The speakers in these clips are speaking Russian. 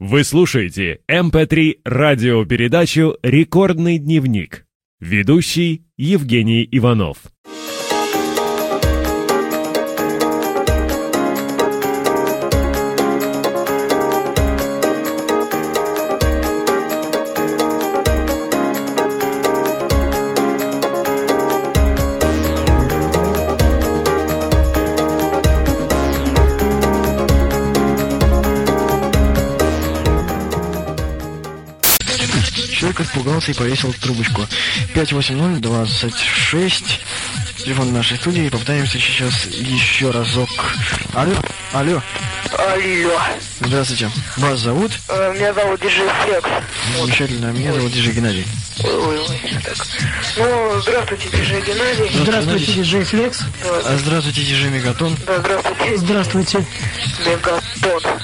Вы слушаете mp3 радиопередачу «Рекордный дневник». Ведущий Евгений Иванов. Человек испугался и повесил трубочку. 580-26. Телефон нашей студии. Попытаемся сейчас еще разок. Алло, алло. Алло, Здравствуйте. Вас зовут? э, меня зовут Диджей Флекс. Замечательно. Меня зовут Диджей Геннадий. Ой, ой, ой, так. Ну, здравствуйте, Диджей Геннадий. Здравствуйте, диджей Флекс. Здравствуйте, Диджей Мегатон. Да, здравствуйте, Здравствуйте. Мегатон.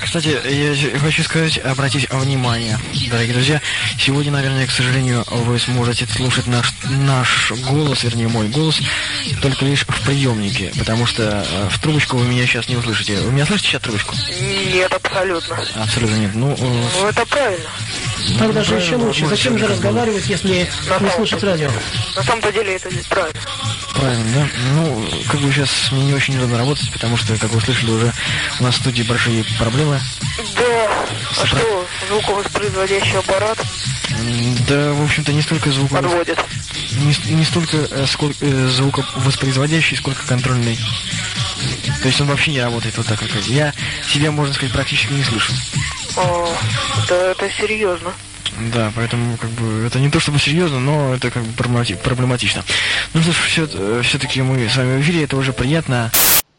Кстати, я хочу сказать, обратить внимание, дорогие друзья, сегодня, наверное, к сожалению, вы сможете слушать наш, наш голос, вернее, мой голос, только лишь в приемнике, потому что э, в трубочку вы меня сейчас не услышите. Вы меня слышите сейчас трубочку? Нет, абсолютно. Абсолютно нет. Ну, э, Ну, это правильно. Тогда же еще правильно, лучше. Зачем же разговаривать, если не слушать радио? На самом-то деле это правильно. правильно, да? Ну, как бы сейчас мне не очень удобно работать, потому что, как вы слышали, уже у нас в студии большие проблемы. Да, а что, звуковоспроизводящий аппарат Да, в общем-то, не столько звука, подводит? не, не столько э, сколько, э, звуковоспроизводящий, сколько контрольный. То есть он вообще не работает вот так, как я себя, можно сказать, практически не слышу. О, да, это серьезно. Да, поэтому как бы это не то чтобы серьезно, но это как бы проблемати- проблематично. Ну что ж, все, все-таки мы с вами в эфире, это уже приятно.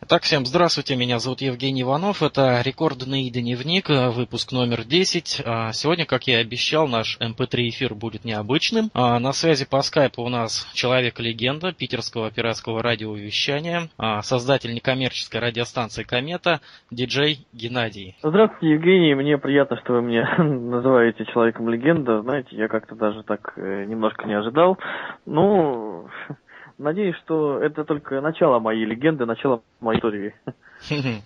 Так, всем здравствуйте, меня зовут Евгений Иванов, это рекордный дневник, э, выпуск номер 10. А, Сегодня, как я и обещал, наш MP3 эфир будет необычным. А, На связи по скайпу у нас человек-легенда питерского пиратского радиовещания, а, создатель некоммерческой радиостанции «Комета», диджей Геннадий. Здравствуйте, Евгений. Мне приятно, что вы меня называете человеком легенда. Знаете, я как-то даже так э, немножко не ожидал. Ну, надеюсь, что это только начало моей легенды, начало моей истории.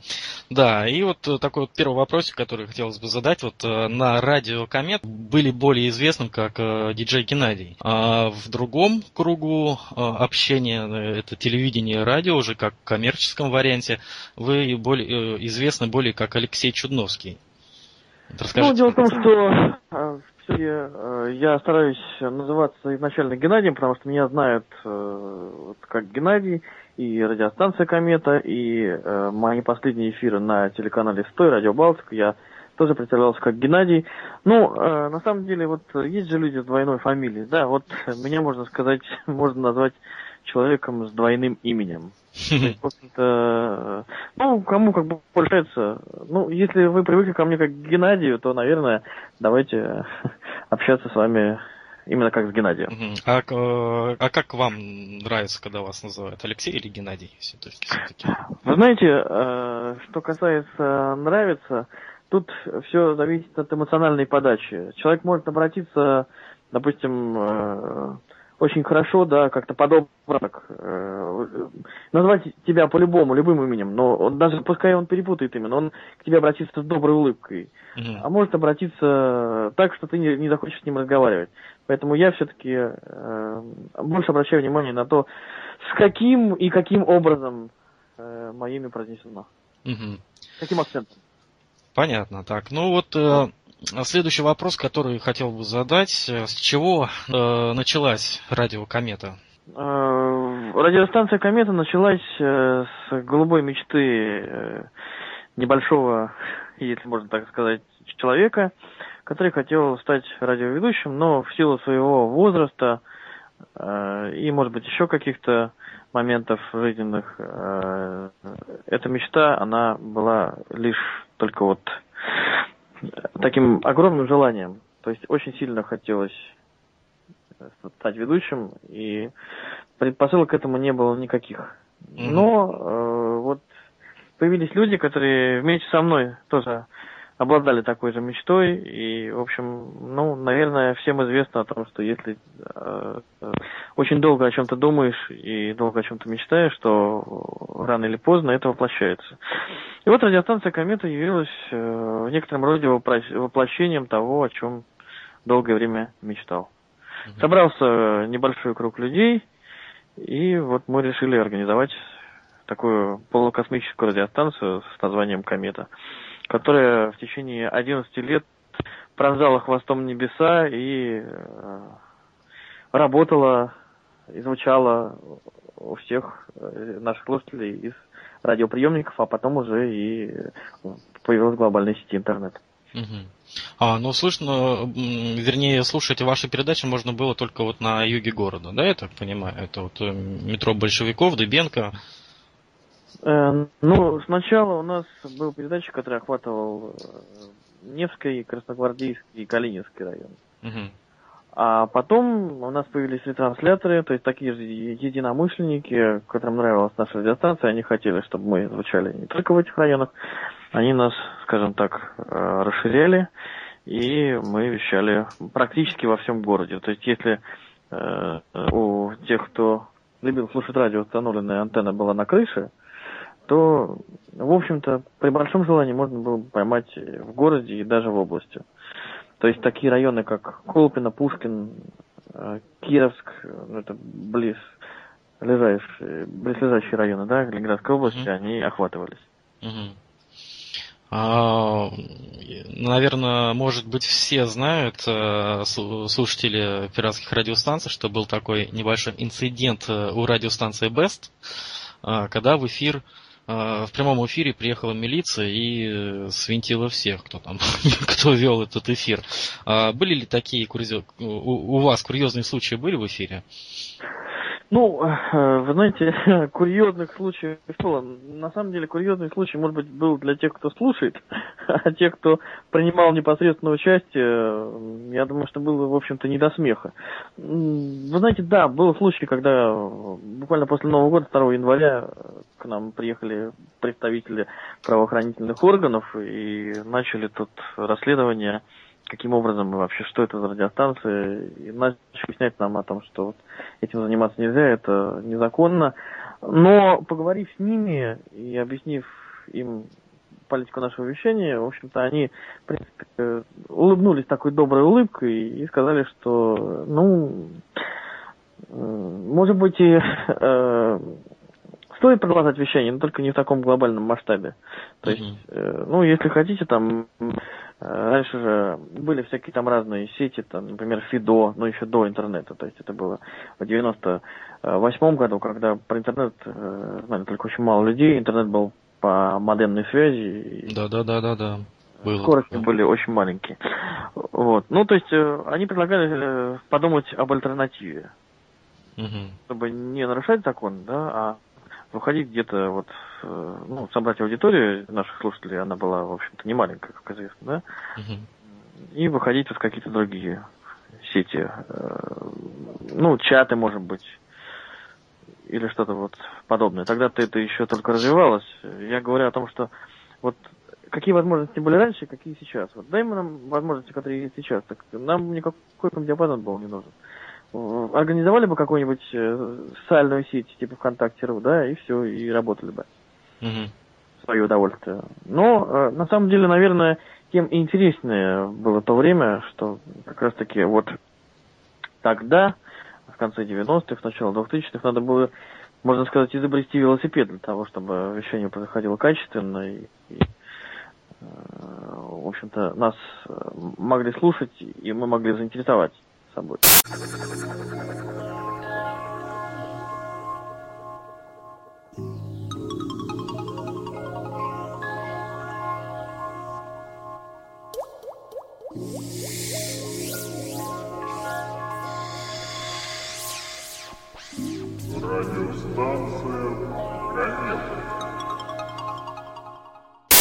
Да, и вот э, такой вот первый вопросик, который хотелось бы задать. Вот э, на радио Комет были более известным как э, диджей Геннадий. А в другом кругу общения, это телевидение и радио, уже как в коммерческом варианте, вы более, известны более как Алексей Чудновский. Ну, расскажите. дело в том, что я стараюсь называться изначально Геннадием, потому что меня знают э, как Геннадий, и радиостанция Комета, и э, мои последние эфиры на телеканале Стой, Радио Балтика, я тоже представлялся как Геннадий. Ну, э, на самом деле, вот есть же люди с двойной фамилией, да, вот меня можно сказать, можно назвать человеком с двойным именем. Общем-то, э, ну, кому как бы больше нравится. Ну, если вы привыкли ко мне как к Геннадию, то, наверное, давайте общаться с вами именно как с Геннадием. Мгм. А, э, а как вам нравится, когда вас называют Алексей или Геннадий? Все- то есть все-таки. Вы знаете, э, что касается нравится, тут все зависит от эмоциональной подачи. Человек может обратиться, допустим, очень хорошо, да, как-то подобно, так, э, назвать тебя по-любому, любым именем, но он, даже пускай он перепутает имя, но он к тебе обратится с доброй улыбкой. Мгм. А может обратиться так, что ты не, не захочешь с ним разговаривать. Поэтому я все-таки больше обращаю внимание на то, с каким и каким образом э, мое имя произнесено. Мгм. Каким акцентом. Понятно. Так, ну вот э, следующий вопрос, который хотел бы задать. Э, С чего э, началась радио Комета? Э, радиостанция Комета началась э, с голубой мечты небольшого, если можно так сказать, человека, который хотел стать радиоведущим, но в силу своего возраста и, может быть, еще каких-то моментов жизненных, эта мечта, она была лишь только вот таким огромным желанием. То есть очень сильно хотелось э, стать ведущим, и предпосылок к этому не было никаких. Но э, вот появились люди, которые вместе со мной тоже обладали такой же мечтой, и, в общем, ну, наверное, всем известно о том, что если э, э, очень долго о чем-то думаешь и долго о чем-то мечтаешь, что рано или поздно это воплощается. И вот радиостанция «Комета» явилась э, в некотором роде воплощением того, о чем долгое время мечтал. Собрался небольшой круг людей, и вот мы решили организовать такую полукосмическую радиостанцию с названием «Комета», которая в течение 11 лет пронзала хвостом небеса и э, работала и звучала у всех э, наших слушателей из радиоприемников, а потом уже и появилась глобальная сеть интернет. Угу. А, ну слышно, вернее, слушать ваши передачи можно было только вот на юге города, да, я так понимаю? Это вот э, метро большевиков, Дыбенко. Э, ну, сначала у нас был передатчик, который охватывал Невский, Красногвардейский и Калининский район. Угу. А потом у нас появились ретрансляторы, то есть такие же единомышленники, которым нравилась наша радиостанция, они хотели, чтобы мы звучали не только в этих районах, они нас, скажем так, э, расширяли, и мы вещали практически во всем городе. То есть если э, у тех, кто любил слушать радио, установленная антенна была на крыше, то, в общем-то, при большом желании можно было поймать в городе и даже в области. То есть такие районы, как Колпино, Пушкин, э, Кировск, ну, это близ близлежащие, близлежащие районы, да, Ленинградской области, mm-hmm. они охватывались. Mm-hmm. А, наверное, может быть, все знают, э, слушатели пиратских радиостанций, что был такой небольшой инцидент э, у радиостанции Best, когда в эфир в прямом эфире приехала милиция и э, свинтила всех, кто там, кто вел этот эфир. А были ли такие курьез... у вас курьезные случаи были в эфире? Ну, э, вы знаете, курьезных случаев было. На самом деле, курьезный случай, может быть, был для тех, кто слушает, а те, кто принимал непосредственное участие, я думаю, что было, в общем-то, не до смеха. Вы знаете, да, был случай, когда буквально после Нового года, 2 января, к нам приехали представители правоохранительных органов и начали тут расследование каким образом и вообще, что это за радиостанция, и начали объяснять нам о том, что вот этим заниматься нельзя, это незаконно. Но поговорив с ними и объяснив им политику нашего вещания, в общем-то, они, в принципе, улыбнулись такой доброй улыбкой и сказали, что, ну, может быть, и э, стоит продолжать вещание, но только не в таком глобальном масштабе. То есть, э, ну, если хотите, там, раньше же были всякие там разные сети, там, например, Фидо, но еще до интернета. То есть это было в 98 году, когда про интернет э, знали только очень мало людей. Интернет был по модемной связи. Да, да, да, да, да. Было. Скорости были очень маленькие. Вот. Ну, то есть э, они предлагали подумать об альтернативе. Угу. Чтобы не нарушать закон, да, а выходить где-то вот, э, ну, собрать аудиторию наших слушателей, она была, в общем-то, не маленькая, как известно, да, угу. и выходить в какие-то другие сети, э, ну, чаты, может быть, или что-то вот подобное. Тогда-то это еще только развивалось. Я говорю о том, что вот какие возможности были раньше, какие сейчас. Вот дай нам возможности, которые есть сейчас. Так нам никакой диапазон был не нужен организовали бы какую-нибудь э, социальную сеть, типа ВКонтакте.ру, да, и все, и работали бы. Угу. свое удовольствие. Но, э, на самом деле, наверное, тем интереснее было то время, что как раз-таки вот тогда, в конце 90-х, начало 2000-х, надо было, можно сказать, изобрести велосипед для того, чтобы вещание происходило качественно и, и э, в общем-то, нас могли слушать, и мы могли заинтересовать собой.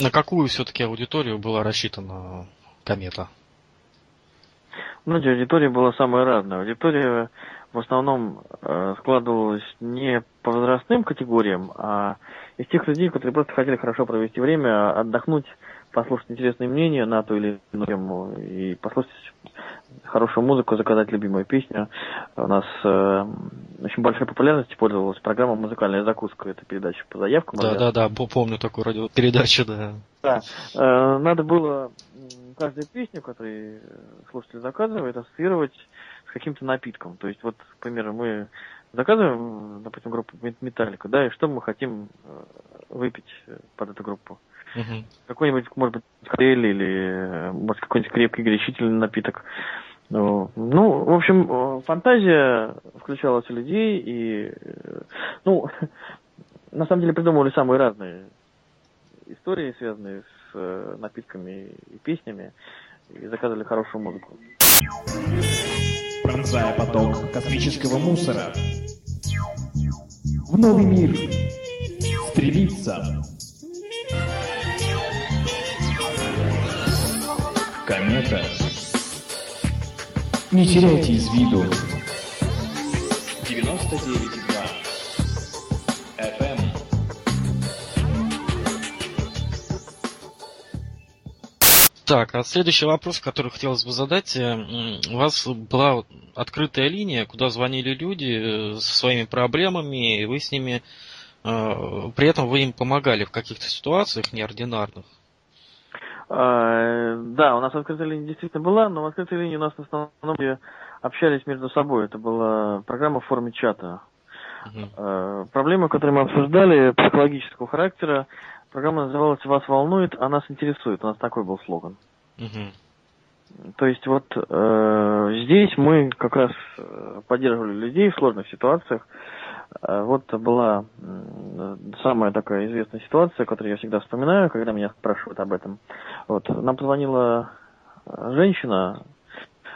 На какую все-таки аудиторию была рассчитана комета? Ну, аудитория была самая разная. Аудитория в основном э, складывалась не по возрастным категориям, а из тех людей, которые просто хотели хорошо провести время, отдохнуть, послушать интересные мнения на ту или иную тему и послушать хорошую музыку, заказать любимую песню. У нас э, очень большой популярностью пользовалась программа «Музыкальная закуска». Это передача по заявкам. Да, да, да, помню такую радиопередачу, да. Да. Э, надо было каждую песню, которую слушатель заказывает, ассоциировать с каким-то напитком. То есть, вот, к примеру, мы заказываем, допустим, группу Металлика, да, и что мы хотим э, выпить под эту группу. Угу. Какой-нибудь, может быть, коктейль или, может, какой-нибудь крепкий горячительный напиток. Ну, ну, в общем, э, фантазия включалась у людей, и, э, ну, на самом деле придумывали самые разные истории, связанные с э, напитками и песнями, и заказывали хорошую музыку. Пронзая поток космического мусора, в новый мир стремится комета не теряйте из виду. 99,2 Так, а следующий вопрос, который хотелось бы задать. Э, у вас была открытая линия, куда звонили люди э, со своими проблемами, и вы с ними, э, при этом вы им помогали в каких-то ситуациях неординарных. Да, у нас открытая линия действительно была, но в открытой линии у нас в основном общались между собой. Это была программа в форме чата. Uh-huh. Проблемы, которые мы обсуждали, психологического характера. Программа называлась «Вас волнует, а нас интересует». У нас такой был слоган. Uh-huh. То есть вот э, здесь мы как раз э, поддерживали людей в сложных ситуациях. Э, вот была самая такая известная ситуация, которую я всегда вспоминаю, когда меня спрашивают об этом. Вот, нам позвонила женщина,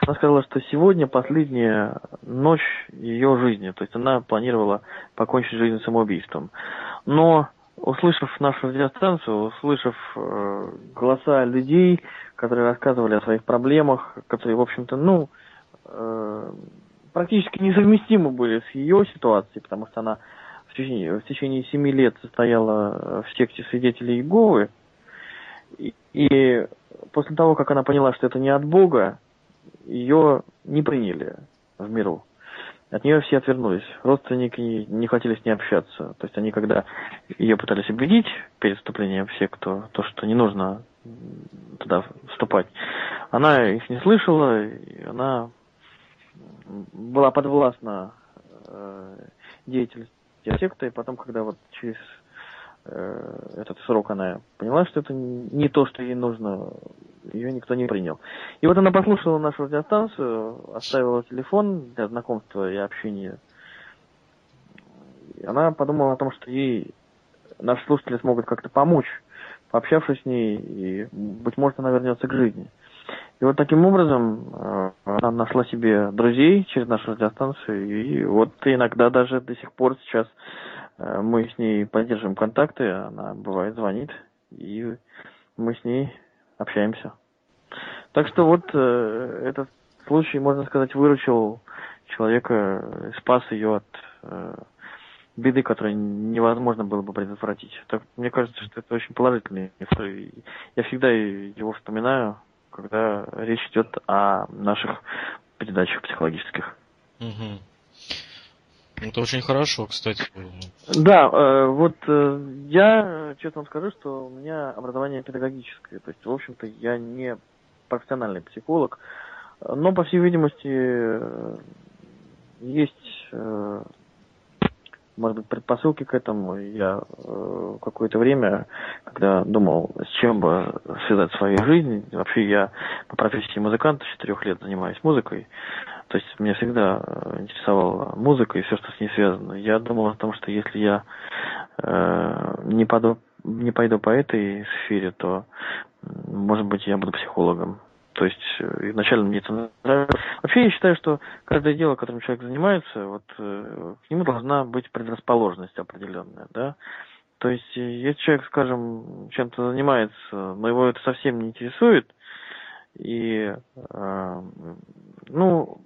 она сказала, что сегодня последняя ночь ее жизни, то есть она планировала покончить жизнь самоубийством. Но услышав нашу радиостанцию, услышав э, голоса людей, которые рассказывали о своих проблемах, которые, в общем-то, ну, э, практически несовместимы были с ее ситуацией, потому что она в течение, в течение семи лет состояла в секте свидетелей Иеговы. И, и после того, как она поняла, что это не от Бога, ее не приняли в миру. От нее все отвернулись. Родственники не хотели с ней общаться. То есть они, когда ее пытались убедить перед вступлением в секту, то, что не нужно туда вступать, она их не слышала, и она была подвластна э, деятельности секты, и потом, когда вот через этот срок она поняла, что это не то, что ей нужно, ее никто не принял. И вот она послушала нашу радиостанцию, оставила телефон для знакомства и общения. И она подумала о том, что ей наши слушатели смогут как-то помочь, пообщавшись с ней, и, быть может, она вернется к жизни. И вот таким образом э, она нашла себе друзей через нашу радиостанцию. И вот иногда даже до сих пор сейчас э, мы с ней поддерживаем контакты. Она бывает звонит, и мы с ней общаемся. Так что вот э, этот случай, можно сказать, выручил человека, спас ее от беды, которую невозможно было бы предотвратить. Так, мне кажется, что это очень положительный история. Я всегда его вспоминаю, когда речь идет о наших передачах психологических. Угу. Это очень хорошо, кстати. Да, э, вот э, я честно вам скажу, что у меня образование педагогическое. То есть, в общем-то, я не профессиональный психолог, но, по всей видимости, э, есть э, может быть, предпосылки к этому. Я э, какое-то время, когда думал, с чем бы связать свою жизнь, вообще я по профессии музыкант, с четырех лет занимаюсь музыкой, то есть меня всегда э, интересовала музыка и все, что с ней связано. Я думал о том, что если я э, не, пойду, не пойду по этой сфере, то, может быть, я буду психологом. То есть э, изначально мне это нравилось. Вообще я считаю, что каждое дело, которым человек занимается, вот э, к нему должна быть предрасположенность определенная, да. То есть э, если человек, скажем, чем-то занимается, но его это совсем не интересует, и э, ну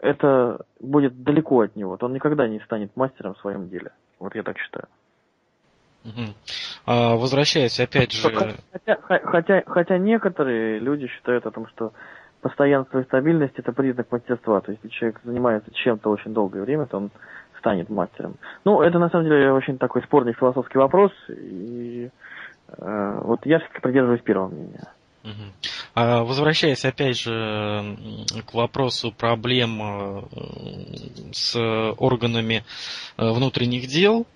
это будет далеко от него, то он никогда не станет мастером в своем деле. Вот я так считаю. Угу. А, возвращаясь опять же... Хотя, хотя, хотя некоторые люди считают о том, что постоянство и стабильность это признак мастерства. То есть, если человек занимается чем-то очень долгое время, то он станет мастером. Ну, это на самом деле очень такой спорный философский вопрос, и э, вот я все-таки придерживаюсь первого мнения. А, Возвращаясь опять же к вопросу проблем э, с органами э, внутренних дел,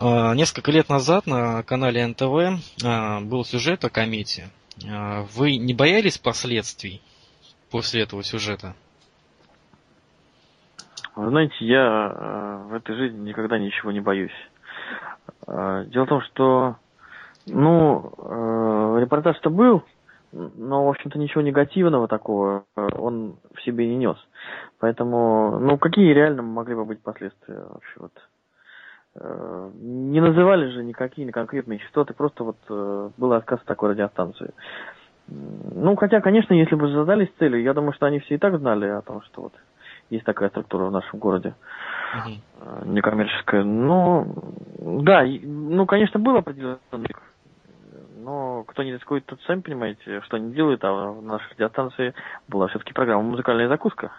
э, несколько лет назад на канале НТВ был сюжет о комете. Вы не боялись последствий после этого сюжета? Вы знаете, я в этой жизни никогда ничего не боюсь. Дело в том, что, ну, репортаж-то был, но, в общем-то, ничего негативного такого э, он в себе не нес. Поэтому, ну, какие реально могли бы быть последствия вообще вот? Э, Не называли же никакие конкретные частоты, просто вот э, был отказ от такой радиостанции. Ну, хотя, конечно, если бы задались целью, я думаю, что они все и так знали о том, что вот есть такая структура в нашем городе некоммерческая. Но, да, ну, конечно, был определенный риск. Но кто не рискует, тот сами понимаете, что они делают, а в нашей радиостанции была все-таки программа «Музыкальная закуска»,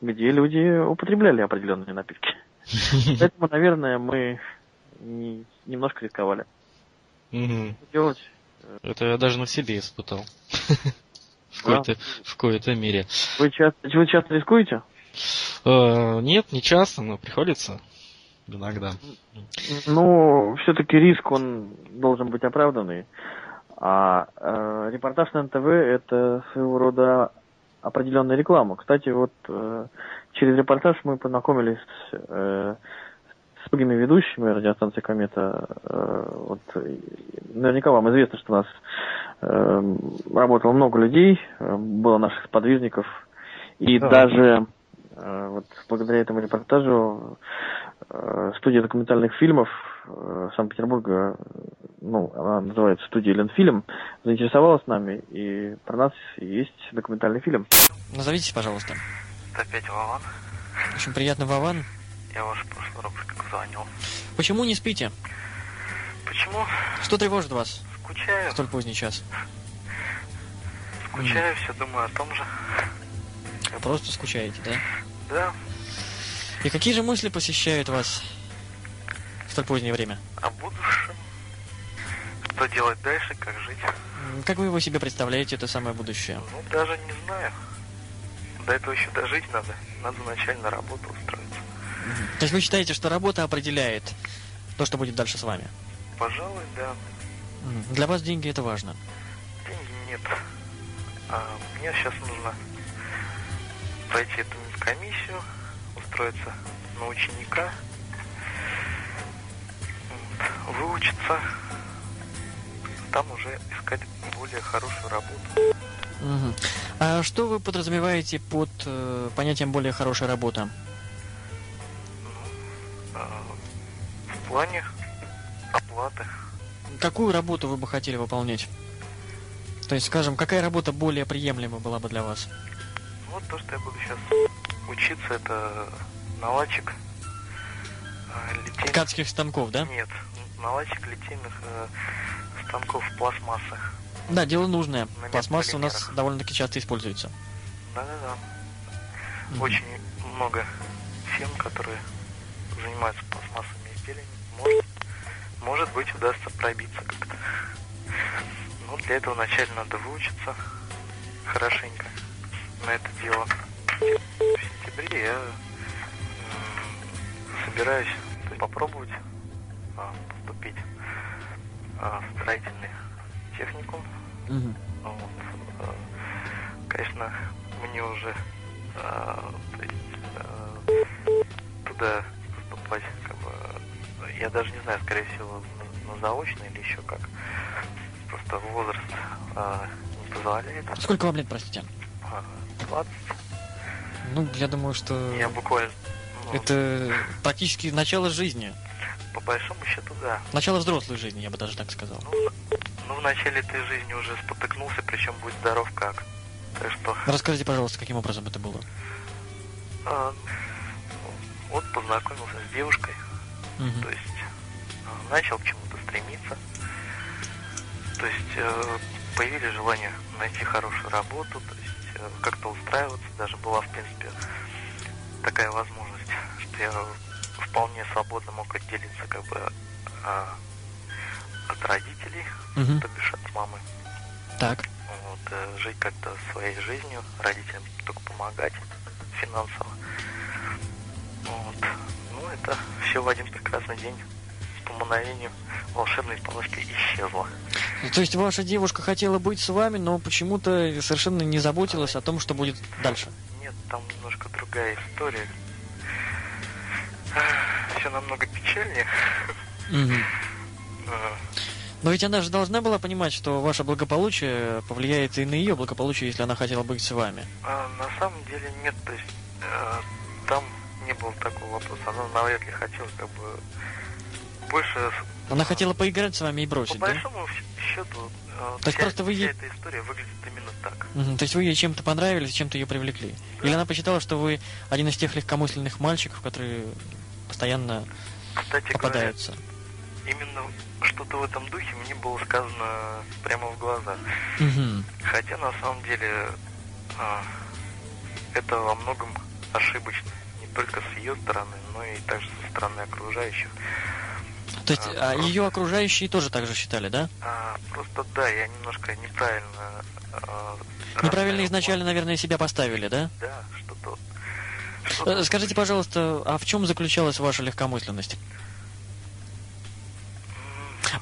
где люди употребляли определенные напитки. Поэтому, наверное, мы не- немножко рисковали. Делать? Это я даже на себе испытал. В кои-то, в кои-то мере. Вы часто, вы часто рискуете? Э, Нет, не часто, но приходится иногда. Ну, все-таки риск, он должен быть оправданный. А э, репортаж на НТВ это своего рода определенная реклама. Кстати, вот э, через репортаж мы познакомились с, э, с многими ведущими радиостанции Комета. Э, вот, наверняка вам известно, что у нас э, работало много людей, э, было наших сподвижников. И Да. даже э, вот благодаря этому репортажу э, студия документальных фильмов э, Санкт-Петербурга, ну, она называется студия Ленфильм, заинтересовалась нами, и про нас есть документальный фильм. Назовитесь, пожалуйста. Опять Вован. Очень приятно, Вован. Я ваш прошлый рубрик звонил. Почему не спите? Почему? Что тревожит вас Скучаю. столь поздний час? Скучаю, все думаю о том же. Просто скучаете, да? Да, И какие же мысли посещают вас в столь позднее время? о будущем. Что делать дальше, как жить? Как вы его себе представляете, это самое будущее? Ну, даже не знаю. До этого еще дожить надо. Надо вначале на работу устроиться. То есть вы считаете, что работа определяет то, что будет дальше с вами? Пожалуй, да. Для вас деньги это важно. Деньги нет. А мне сейчас нужно пройти эту комиссию, устроиться на ученика, выучиться, там уже искать более хорошую работу. Мгм. А что вы подразумеваете под э, понятием более хорошая работа? А, в плане оплаты. Какую работу вы бы хотели выполнять? То есть, скажем, какая работа более приемлема была бы для вас? Вот то, что я буду сейчас учиться, это наладчик а, литейных... Ткацких станков, да? Нет, наладчик литейных э, станков пластмассы. Да, дело нужное. На Пластмасса у нас довольно-таки часто используется. Да-да-да. Мгм. Очень много фирм, которые занимаются пластмассовыми изделиями. Может, может быть, удастся пробиться как-то. Но для этого вначале надо выучиться хорошенько на это дело. В сентябре я собираюсь попробовать а, поступить а, строительный техникум. Мгм. Вот, э, Конечно, мне уже э, то есть, туда поступать, как бы, я даже не знаю, скорее всего, на, на заочно или еще как. Просто возраст не позволяет. Сколько вам лет, простите? А, 20. Ну, я думаю, что Я буквально, ну, это практически начало жизни. По большому счету, да. Начало взрослой жизни, я бы даже так сказал. Ну, ну, в начале этой жизни уже спотыкнулся, причем будь здоров как. Так что Расскажите, пожалуйста, каким образом это было? А, вот познакомился с девушкой, Мгм. то есть а, начал к чему-то стремиться, то есть э, появились желания найти хорошую работу, то есть э, как-то устраиваться. Даже была, в принципе, такая возможность, что я вполне свободно мог отделиться как бы а, от родителей, Мгм. то бишь от мамы. Так. Вот, э, жить как-то своей жизнью, родителям только помогать финансово. Вот. Ну, это все в один прекрасный день по мгновению волшебной палочки исчезло. То есть ваша девушка хотела быть с вами, но почему-то совершенно не заботилась о том, что будет дальше. Нет, там немножко другая история. Все намного печальнее. Но ведь она же должна была понимать, что ваше благополучие повлияет и на ее благополучие, если она хотела быть с вами. А на самом деле нет, то есть э, там не было такого вопроса. Она навряд ли хотела как бы больше Она хотела поиграть с вами и по бросить, да? большому счету э, То вся, просто вы ей- эта история выглядит именно так. Мгм, То есть вы ей чем-то понравились, чем-то ее привлекли? Или она посчитала, что вы один из тех легкомысленных мальчиков, которые постоянно Кстати попадаются? говоря, именно что-то в этом духе мне было сказано прямо в глаза. Мгм. Хотя на самом деле а, это во многом ошибочно. Не только с ее стороны, но и также со стороны окружающих. То есть А, а просто- ее окружающие тоже так же считали, да? А, просто да, я немножко неправильно... а, Неправильно изначально, наверное, себя поставили, да? Да, что-то... Э, Скажите, пожалуйста, а в чем заключалась ваша легкомысленность?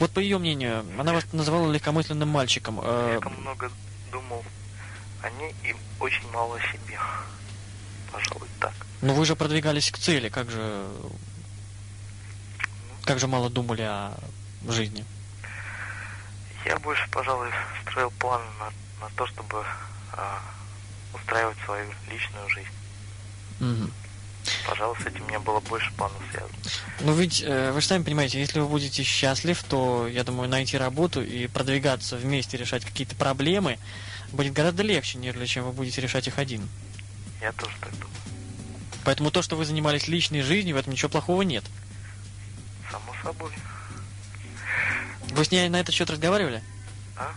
Вот по ее мнению, она вас называла легкомысленным мальчиком. э, Слишком много думал о ней и очень мало о себе. Пожалуй, так. Но вы же продвигались к цели, как же... Как же мало думали о жизни? Я больше, пожалуй, строил план на, на то, чтобы а, устраивать свою личную жизнь. Мгм. Пожалуй, с этим меня было больше планов связано. Ну ведь, э, вы же сами понимаете, если вы будете счастлив, то, я думаю, найти работу и продвигаться вместе, решать какие-то проблемы будет гораздо легче, нежели чем вы будете решать их один. Я тоже так думаю. Поэтому то, что вы занимались личной жизнью, в этом ничего плохого нет. Само собой. Вы с ней на этот счет разговаривали? А?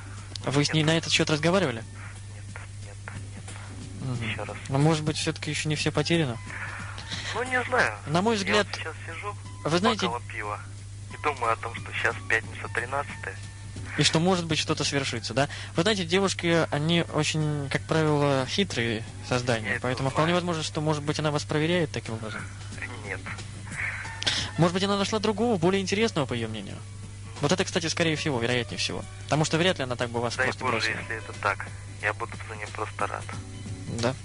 Вы с ней Нет. на этот счет разговаривали? Нет, нет, нет. Мгм. Еще раз. Но может быть, все-таки еще не все потеряно? Ну, не знаю. На мой Я взгляд, вот сейчас сижу, вы знаете, пива, и думаю о том, что сейчас пятница 13 и что может быть что-то свершится, да? Вы знаете, девушки, они очень, как правило, хитрые Я создания, это поэтому вполне возможно, что, может быть, она вас проверяет таким образом. Нет. Может быть, она нашла другого, более интересного, по ее мнению. Вот это, кстати, скорее всего, вероятнее всего. Потому что вряд ли она так бы вас Дай просто Боже, бросила. если это так. Я буду за ним просто рад. Да.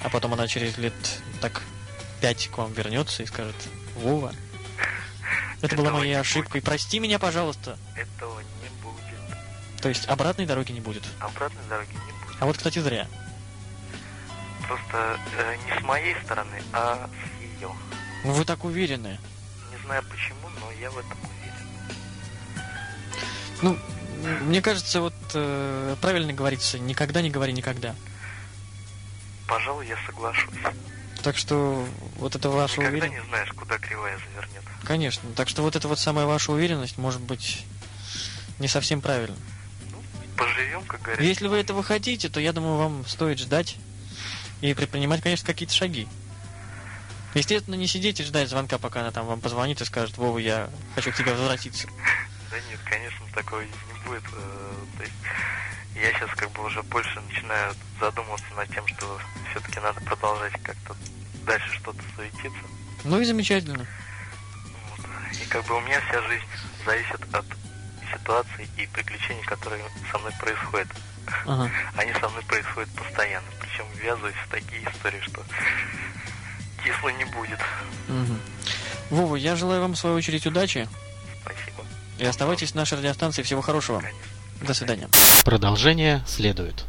А потом она через лет так пять к вам вернется и скажет, Вова, это была Этого моя не ошибка, и прости меня, пожалуйста. Этого не будет. То есть обратной дороги не будет. Обратной дороги не будет. А вот, кстати, зря. Просто э, не с моей стороны, а с ее. Ну вы так уверены. Не знаю почему, но я в этом уверен. Ну, мне кажется, вот э, правильно говорится, никогда не говори никогда. Пожалуй, я соглашусь. Так что вот это ваша Никогда уверенность. не знаешь, куда кривая завернет. Конечно. Так что вот эта вот самая ваша уверенность может быть не совсем правильно. Поживем, как говорится. Если вы этого хотите, то я думаю, вам стоит ждать и предпринимать, конечно, какие-то шаги. Естественно, не сидеть и ждать звонка, пока она там вам позвонит и скажет, Вова, я хочу к тебе возвратиться. Да нет, конечно, такого не будет. э, То есть я сейчас как бы уже больше начинаю задумываться над тем, что все-таки надо продолжать как-то дальше что-то суетиться. Ну и замечательно. Вот. И как бы у меня вся жизнь зависит от ситуаций и приключений, которые со мной происходят. Ага. Они со мной происходят постоянно. Причем ввязываюсь в такие истории, что кисло не будет. Мгм. Вова, я желаю вам, в свою очередь, удачи. Спасибо. И оставайтесь на нашей радиостанции. Всего хорошего. Конечно. До свидания. Продолжение следует.